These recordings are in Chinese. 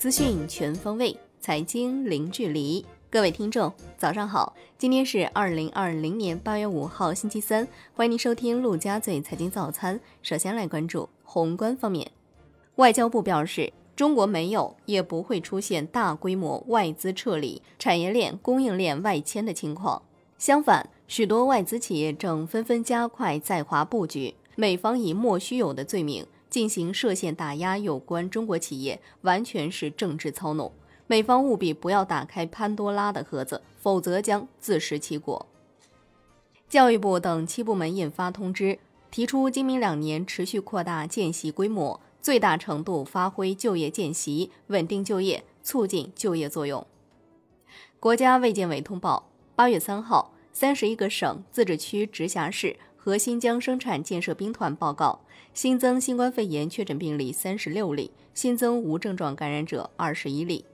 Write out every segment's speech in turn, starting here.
资讯全方位，财经零距离。各位听众，早上好！今天是二零二零年八月五号，星期三。欢迎您收听陆家嘴财经早餐。首先来关注宏观方面，外交部表示，中国没有也不会出现大规模外资撤离、产业链、供应链外迁的情况。相反，许多外资企业正纷纷加快在华布局。美方以莫须有的罪名进行涉限打压有关中国企业，完全是政治操弄。美方务必不要打开潘多拉的盒子，否则将自食其果。教育部等七部门印发通知，提出今明两年持续扩大见习规模，最大程度发挥就业见习、稳定就业、促进就业作用。国家卫健委通报。八月三号，三十一个省、自治区、直辖市和新疆生产建设兵团报告新增新冠肺炎确诊病例三十六例，新增无症状感染者二十一例。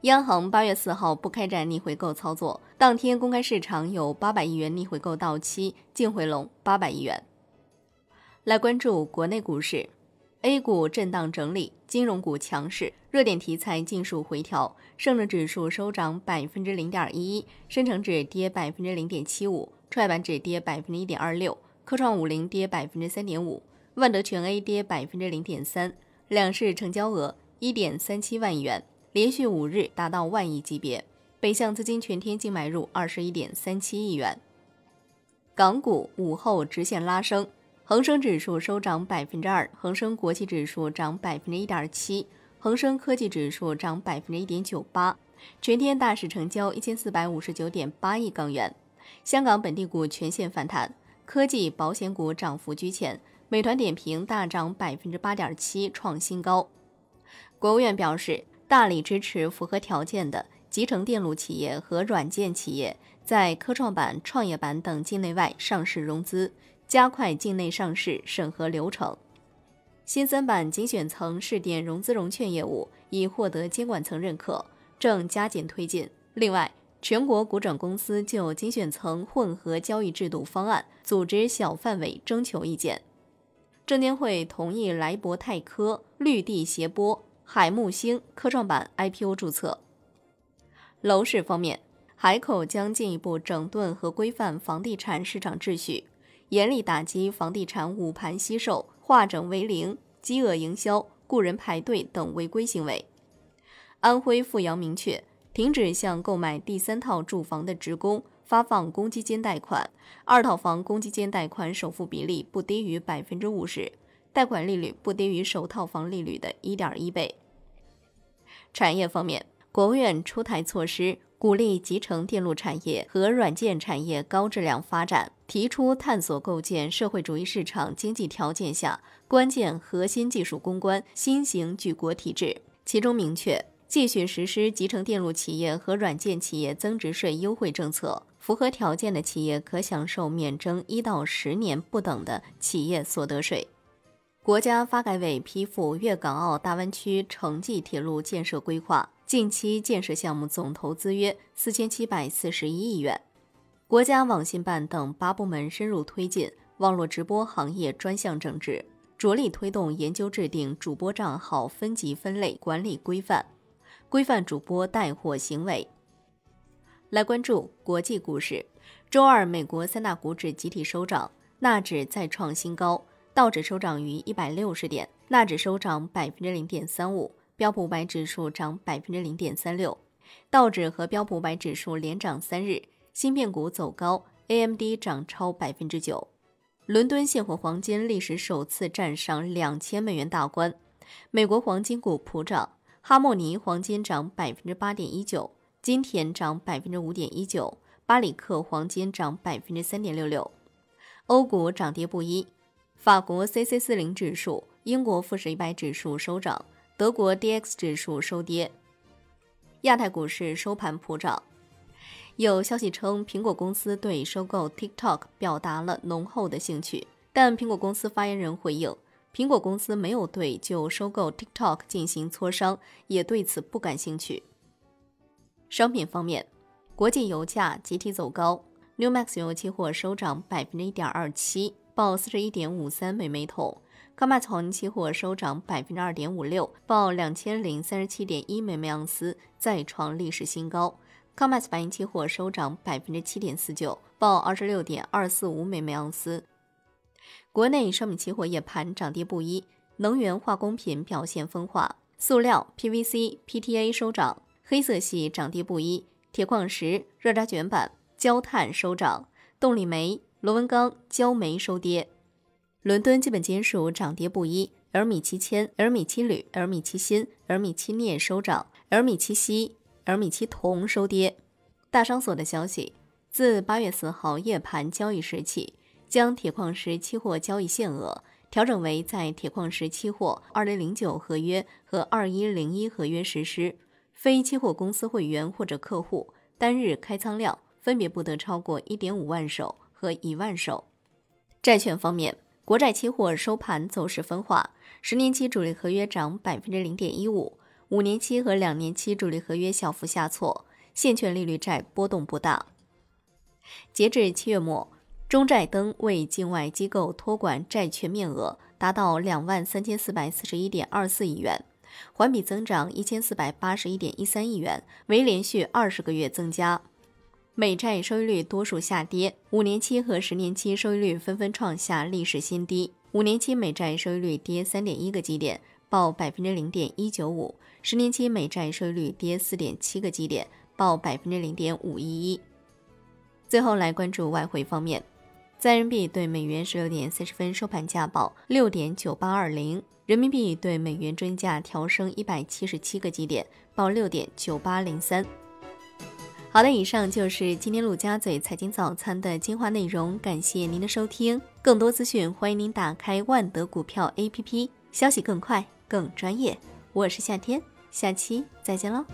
央行八月四号不开展逆回购操作，当天公开市场有八百亿元逆回购到期，净回笼八百亿元。来关注国内股市。A 股震荡整理，金融股强势，热点题材尽数回调。上证指数收涨百分之零点一一，深成指跌百分之零点七五，创业板指跌百分之一点二六，科创五零跌百分之三点五，万德全 A 跌百分之零点三。两市成交额一点三七万亿元，连续五日达到万亿级别。北向资金全天净买入二十一点三七亿元。港股午后直线拉升。恒生指数收涨百分之二，恒生国企指数涨百分之一点七，恒生科技指数涨百分之一点九八。全天大市成交一千四百五十九点八亿港元。香港本地股全线反弹，科技、保险股涨幅居前。美团点评大涨百分之八点七，创新高。国务院表示，大力支持符合条件的集成电路企业和软件企业在科创板、创业板等境内外上市融资。加快境内上市审核流程，新三板精选层试点融资融券业务已获得监管层认可，正加紧推进。另外，全国股转公司就精选层混合交易制度方案组织小范围征求意见。证监会同意莱博泰科、绿地协波、海木星科创板 IPO 注册。楼市方面，海口将进一步整顿和规范房地产市场秩序。严厉打击房地产捂盘惜售、化整为零、饥饿营销、雇人排队等违规行为。安徽阜阳明确停止向购买第三套住房的职工发放公积金贷款，二套房公积金贷款首付比例不低于百分之五十，贷款利率不低于首套房利率的一点一倍。产业方面，国务院出台措施。鼓励集成电路产业和软件产业高质量发展，提出探索构建社会主义市场经济条件下关键核心技术攻关新型举国体制。其中明确，继续实施集成电路企业和软件企业增值税优惠政策，符合条件的企业可享受免征一到十年不等的企业所得税。国家发改委批复粤港澳大湾区城际铁路建设规划。近期建设项目总投资约四千七百四十一亿元。国家网信办等八部门深入推进网络直播行业专项整治，着力推动研究制定主播账号分级分类管理规范，规范主播带货行为。来关注国际股市，周二美国三大股指集体收涨，纳指再创新高，道指收涨于一百六十点，纳指收涨百分之零点三五。标普五百指数涨百分之零点三六，道指和标普五百指数连涨三日。芯片股走高，AMD 涨超百分之九。伦敦现货黄金历史首次站上两千美元大关。美国黄金股普涨，哈莫尼黄金涨百分之八点一九，金田涨百分之五点一九，巴里克黄金涨百分之三点六六。欧股涨跌不一，法国 c c 四零指数、英国富时一百指数收涨。德国 D X 指数收跌，亚太股市收盘普涨。有消息称，苹果公司对收购 TikTok 表达了浓厚的兴趣，但苹果公司发言人回应，苹果公司没有对就收购 TikTok 进行磋商，也对此不感兴趣。商品方面，国际油价集体走高，New Max 油期货收涨百分之一点二七，报四十一点五三每每桶。COMEX 黄金期货收涨百分之二点五六，报两千零三十七点一每每盎司，再创历史新高。COMEX 白银期货收涨百分之七点四九，报二十六点二四五每每盎司。国内商品期货夜盘涨跌不一，能源化工品表现分化，塑料、PVC、PTA 收涨，黑色系涨跌不一，铁矿石、热轧卷板、焦炭收涨，动力煤、螺纹钢、焦煤收跌。伦敦基本金属涨跌不一，而米七铅、而米七铝、而米七锌、而米七镍收涨，而米七锡、而米七铜收跌。大商所的消息，自八月四号夜盘交易时起，将铁矿石期货交易限额调整为在铁矿石期货二零零九合约和二一零一合约实施，非期货公司会员或者客户单日开仓量分别不得超过一点五万手和一万手。债券方面。国债期货收盘走势分化，十年期主力合约涨百分之零点一五，五年期和两年期主力合约小幅下挫，现券利率债波动不大。截至七月末，中债登为境外机构托管债券面额达到两万三千四百四十一点二四亿元，环比增长一千四百八十一点一三亿元，为连续二十个月增加。美债收益率多数下跌，五年期和十年期收益率纷纷创下历史新低。五年期美债收益率跌三点一个基点，报百分之零点一九五；十年期美债收益率跌四点七个基点，报百分之零点五一一。最后来关注外汇方面，在人民币对美元十六点三十分收盘价报六点九八二零，人民币对美元均价调升一百七十七个基点，报六点九八零三。好的，以上就是今天陆家嘴财经早餐的精华内容，感谢您的收听。更多资讯，欢迎您打开万德股票 APP，消息更快、更专业。我是夏天，下期再见喽。